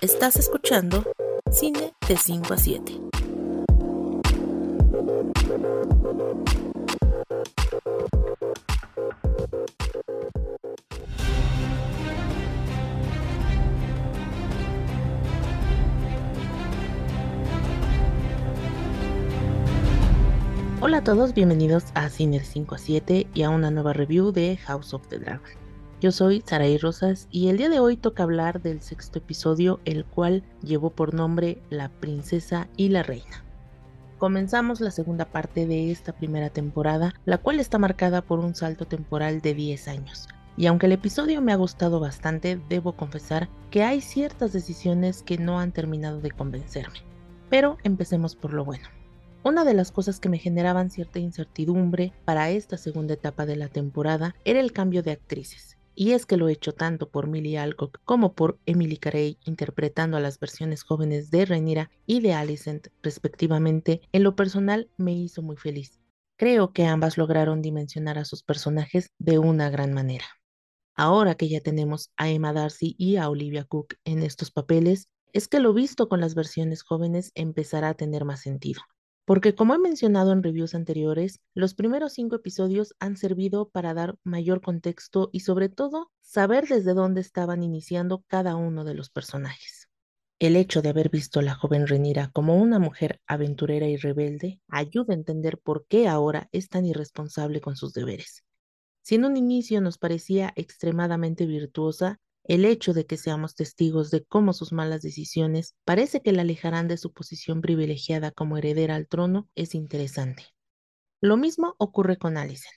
Estás escuchando Cine de 5 a 7. Hola a todos, bienvenidos a Cine 5 a 7 y a una nueva review de House of the Dragon. Yo soy Saraí Rosas y el día de hoy toca hablar del sexto episodio, el cual llevó por nombre La Princesa y la Reina. Comenzamos la segunda parte de esta primera temporada, la cual está marcada por un salto temporal de 10 años. Y aunque el episodio me ha gustado bastante, debo confesar que hay ciertas decisiones que no han terminado de convencerme. Pero empecemos por lo bueno. Una de las cosas que me generaban cierta incertidumbre para esta segunda etapa de la temporada era el cambio de actrices. Y es que lo he hecho tanto por Millie Alcock como por Emily Carey interpretando a las versiones jóvenes de Rhaenyra y de Alicent respectivamente, en lo personal me hizo muy feliz. Creo que ambas lograron dimensionar a sus personajes de una gran manera. Ahora que ya tenemos a Emma Darcy y a Olivia Cook en estos papeles, es que lo visto con las versiones jóvenes empezará a tener más sentido porque como he mencionado en reviews anteriores, los primeros cinco episodios han servido para dar mayor contexto y sobre todo saber desde dónde estaban iniciando cada uno de los personajes. El hecho de haber visto a la joven Renira como una mujer aventurera y rebelde ayuda a entender por qué ahora es tan irresponsable con sus deberes. Si en un inicio nos parecía extremadamente virtuosa, el hecho de que seamos testigos de cómo sus malas decisiones parece que la alejarán de su posición privilegiada como heredera al trono es interesante. Lo mismo ocurre con Alicent.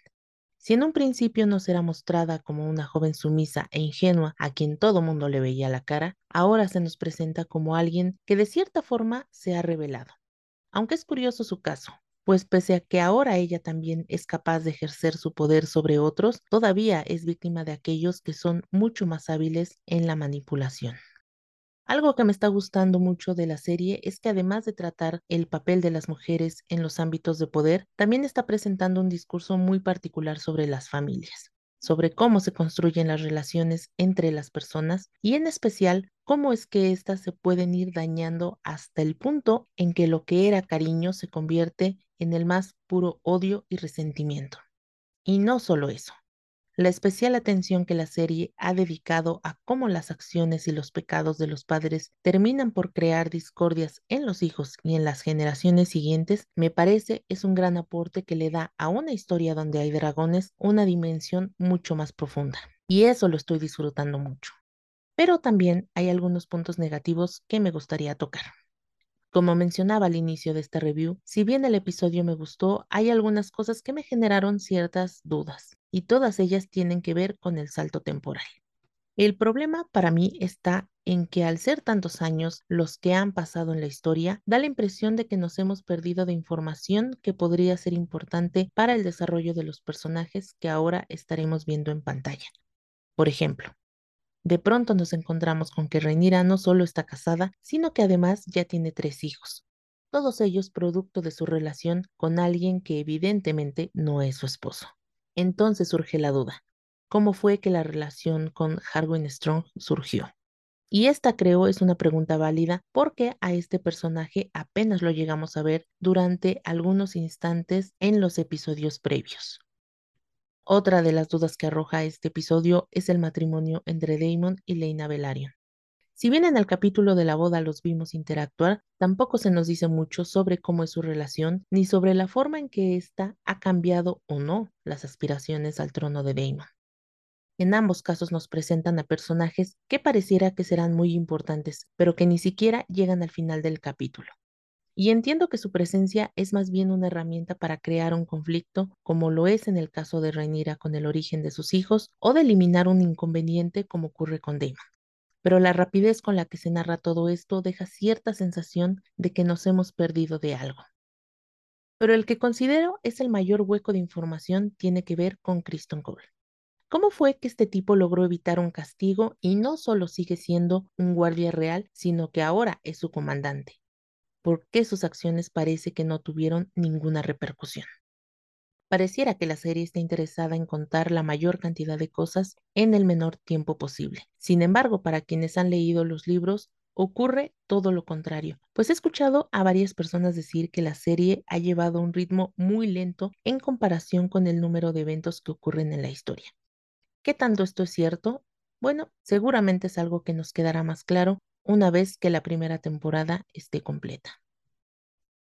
Si en un principio no será mostrada como una joven sumisa e ingenua a quien todo mundo le veía la cara, ahora se nos presenta como alguien que de cierta forma se ha revelado. Aunque es curioso su caso, pues pese a que ahora ella también es capaz de ejercer su poder sobre otros, todavía es víctima de aquellos que son mucho más hábiles en la manipulación. Algo que me está gustando mucho de la serie es que además de tratar el papel de las mujeres en los ámbitos de poder, también está presentando un discurso muy particular sobre las familias sobre cómo se construyen las relaciones entre las personas y en especial cómo es que éstas se pueden ir dañando hasta el punto en que lo que era cariño se convierte en el más puro odio y resentimiento. Y no solo eso, la especial atención que la serie ha dedicado a cómo las acciones y los pecados de los padres terminan por crear discordias en los hijos y en las generaciones siguientes, me parece es un gran aporte que le da a una historia donde hay dragones una dimensión mucho más profunda. Y eso lo estoy disfrutando mucho. Pero también hay algunos puntos negativos que me gustaría tocar. Como mencionaba al inicio de esta review, si bien el episodio me gustó, hay algunas cosas que me generaron ciertas dudas, y todas ellas tienen que ver con el salto temporal. El problema para mí está en que al ser tantos años los que han pasado en la historia, da la impresión de que nos hemos perdido de información que podría ser importante para el desarrollo de los personajes que ahora estaremos viendo en pantalla. Por ejemplo, de pronto nos encontramos con que Rhaenyra no solo está casada, sino que además ya tiene tres hijos, todos ellos producto de su relación con alguien que evidentemente no es su esposo. Entonces surge la duda, ¿cómo fue que la relación con Harwin Strong surgió? Y esta creo es una pregunta válida porque a este personaje apenas lo llegamos a ver durante algunos instantes en los episodios previos. Otra de las dudas que arroja este episodio es el matrimonio entre Damon y Lena Velaryon. Si bien en el capítulo de la boda los vimos interactuar, tampoco se nos dice mucho sobre cómo es su relación ni sobre la forma en que ésta ha cambiado o no las aspiraciones al trono de Damon. En ambos casos nos presentan a personajes que pareciera que serán muy importantes, pero que ni siquiera llegan al final del capítulo. Y entiendo que su presencia es más bien una herramienta para crear un conflicto, como lo es en el caso de Rhaenyra con el origen de sus hijos, o de eliminar un inconveniente como ocurre con Damon. Pero la rapidez con la que se narra todo esto deja cierta sensación de que nos hemos perdido de algo. Pero el que considero es el mayor hueco de información tiene que ver con Kristen Cole. ¿Cómo fue que este tipo logró evitar un castigo y no solo sigue siendo un guardia real, sino que ahora es su comandante? Por qué sus acciones parece que no tuvieron ninguna repercusión. Pareciera que la serie está interesada en contar la mayor cantidad de cosas en el menor tiempo posible. Sin embargo, para quienes han leído los libros, ocurre todo lo contrario, pues he escuchado a varias personas decir que la serie ha llevado un ritmo muy lento en comparación con el número de eventos que ocurren en la historia. ¿Qué tanto esto es cierto? Bueno, seguramente es algo que nos quedará más claro una vez que la primera temporada esté completa.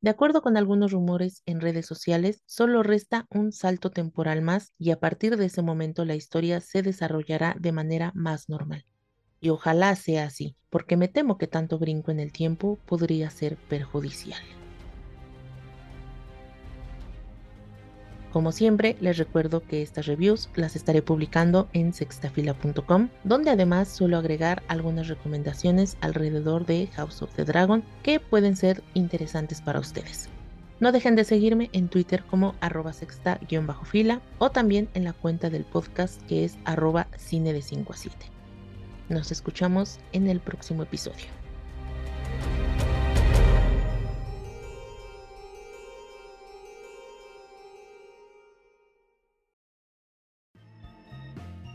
De acuerdo con algunos rumores en redes sociales, solo resta un salto temporal más y a partir de ese momento la historia se desarrollará de manera más normal. Y ojalá sea así, porque me temo que tanto brinco en el tiempo podría ser perjudicial. Como siempre, les recuerdo que estas reviews las estaré publicando en sextafila.com, donde además suelo agregar algunas recomendaciones alrededor de House of the Dragon que pueden ser interesantes para ustedes. No dejen de seguirme en Twitter como arroba sexta-fila o también en la cuenta del podcast que es arroba cine de 5 a 7. Nos escuchamos en el próximo episodio.